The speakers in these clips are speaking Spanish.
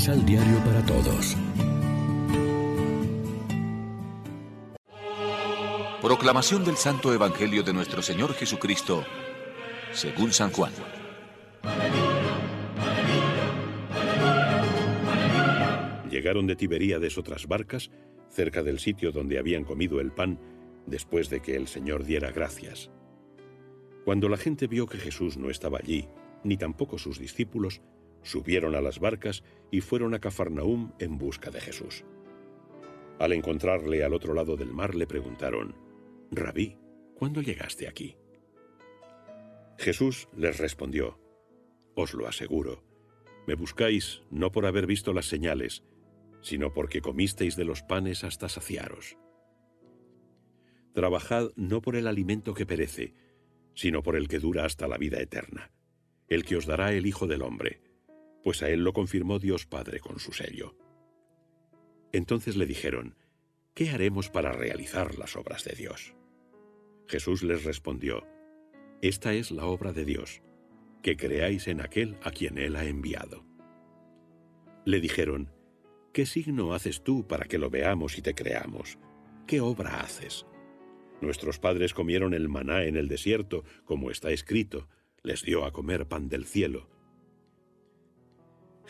Misal Diario para Todos. Proclamación del Santo Evangelio de nuestro Señor Jesucristo, según San Juan. Llegaron de Tiberíades otras barcas, cerca del sitio donde habían comido el pan, después de que el Señor diera gracias. Cuando la gente vio que Jesús no estaba allí, ni tampoco sus discípulos, subieron a las barcas y fueron a Cafarnaúm en busca de Jesús. Al encontrarle al otro lado del mar le preguntaron, Rabí, ¿cuándo llegaste aquí? Jesús les respondió, Os lo aseguro, me buscáis no por haber visto las señales, sino porque comisteis de los panes hasta saciaros. Trabajad no por el alimento que perece, sino por el que dura hasta la vida eterna, el que os dará el Hijo del Hombre, pues a él lo confirmó Dios Padre con su sello. Entonces le dijeron, ¿qué haremos para realizar las obras de Dios? Jesús les respondió, Esta es la obra de Dios, que creáis en aquel a quien Él ha enviado. Le dijeron, ¿qué signo haces tú para que lo veamos y te creamos? ¿Qué obra haces? Nuestros padres comieron el maná en el desierto, como está escrito, les dio a comer pan del cielo.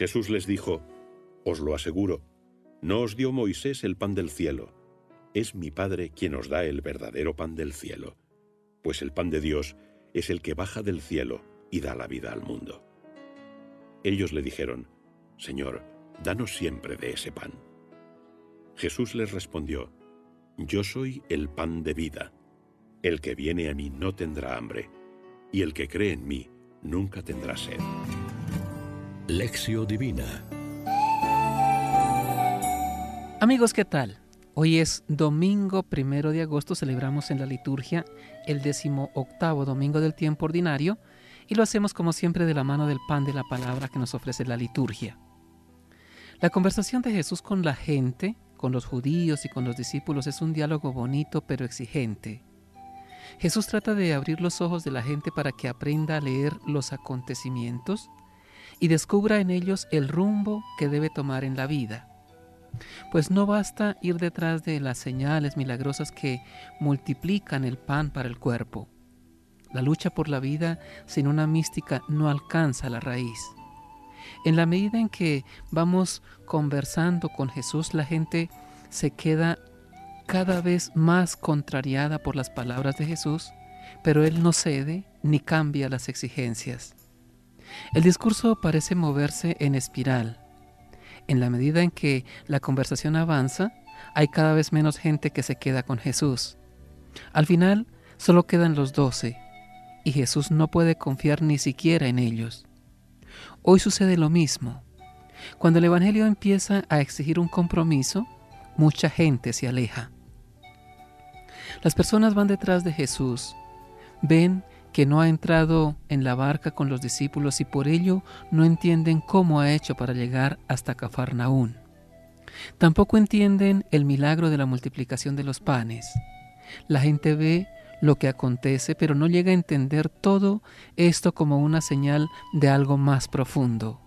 Jesús les dijo, Os lo aseguro, no os dio Moisés el pan del cielo, es mi Padre quien os da el verdadero pan del cielo, pues el pan de Dios es el que baja del cielo y da la vida al mundo. Ellos le dijeron, Señor, danos siempre de ese pan. Jesús les respondió, Yo soy el pan de vida. El que viene a mí no tendrá hambre, y el que cree en mí nunca tendrá sed. Lección Divina Amigos, ¿qué tal? Hoy es domingo primero de agosto, celebramos en la liturgia el décimo octavo domingo del tiempo ordinario y lo hacemos como siempre de la mano del pan de la palabra que nos ofrece la liturgia. La conversación de Jesús con la gente, con los judíos y con los discípulos es un diálogo bonito pero exigente. Jesús trata de abrir los ojos de la gente para que aprenda a leer los acontecimientos y descubra en ellos el rumbo que debe tomar en la vida. Pues no basta ir detrás de las señales milagrosas que multiplican el pan para el cuerpo. La lucha por la vida sin una mística no alcanza la raíz. En la medida en que vamos conversando con Jesús, la gente se queda cada vez más contrariada por las palabras de Jesús, pero Él no cede ni cambia las exigencias. El discurso parece moverse en espiral. En la medida en que la conversación avanza, hay cada vez menos gente que se queda con Jesús. Al final, solo quedan los doce, y Jesús no puede confiar ni siquiera en ellos. Hoy sucede lo mismo. Cuando el Evangelio empieza a exigir un compromiso, mucha gente se aleja. Las personas van detrás de Jesús, ven que no ha entrado en la barca con los discípulos y por ello no entienden cómo ha hecho para llegar hasta Cafarnaún. Tampoco entienden el milagro de la multiplicación de los panes. La gente ve lo que acontece, pero no llega a entender todo esto como una señal de algo más profundo.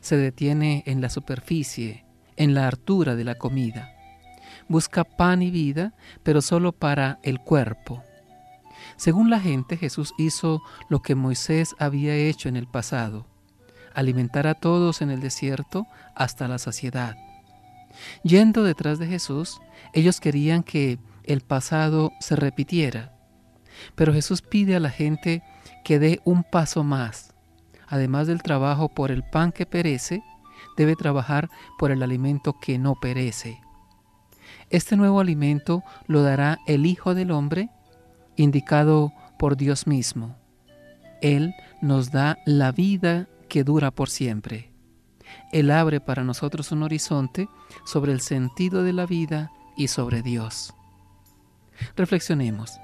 Se detiene en la superficie, en la hartura de la comida. Busca pan y vida, pero solo para el cuerpo. Según la gente, Jesús hizo lo que Moisés había hecho en el pasado, alimentar a todos en el desierto hasta la saciedad. Yendo detrás de Jesús, ellos querían que el pasado se repitiera, pero Jesús pide a la gente que dé un paso más. Además del trabajo por el pan que perece, debe trabajar por el alimento que no perece. Este nuevo alimento lo dará el Hijo del Hombre indicado por Dios mismo. Él nos da la vida que dura por siempre. Él abre para nosotros un horizonte sobre el sentido de la vida y sobre Dios. Reflexionemos.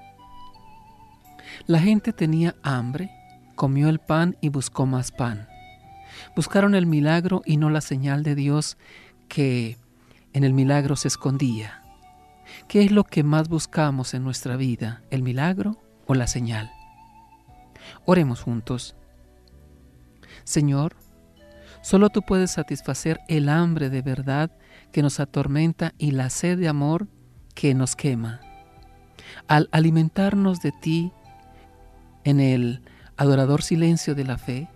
La gente tenía hambre, comió el pan y buscó más pan. Buscaron el milagro y no la señal de Dios que en el milagro se escondía. ¿Qué es lo que más buscamos en nuestra vida, el milagro o la señal? Oremos juntos. Señor, Solo tú puedes satisfacer el hambre de verdad que nos atormenta y la sed de amor que nos quema. Al alimentarnos de ti en el adorador silencio de la fe,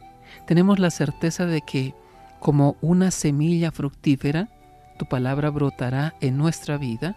tenemos la certeza de que, como una semilla fructífera, tu palabra brotará en nuestra vida.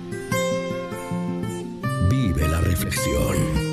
Vive la reflexión.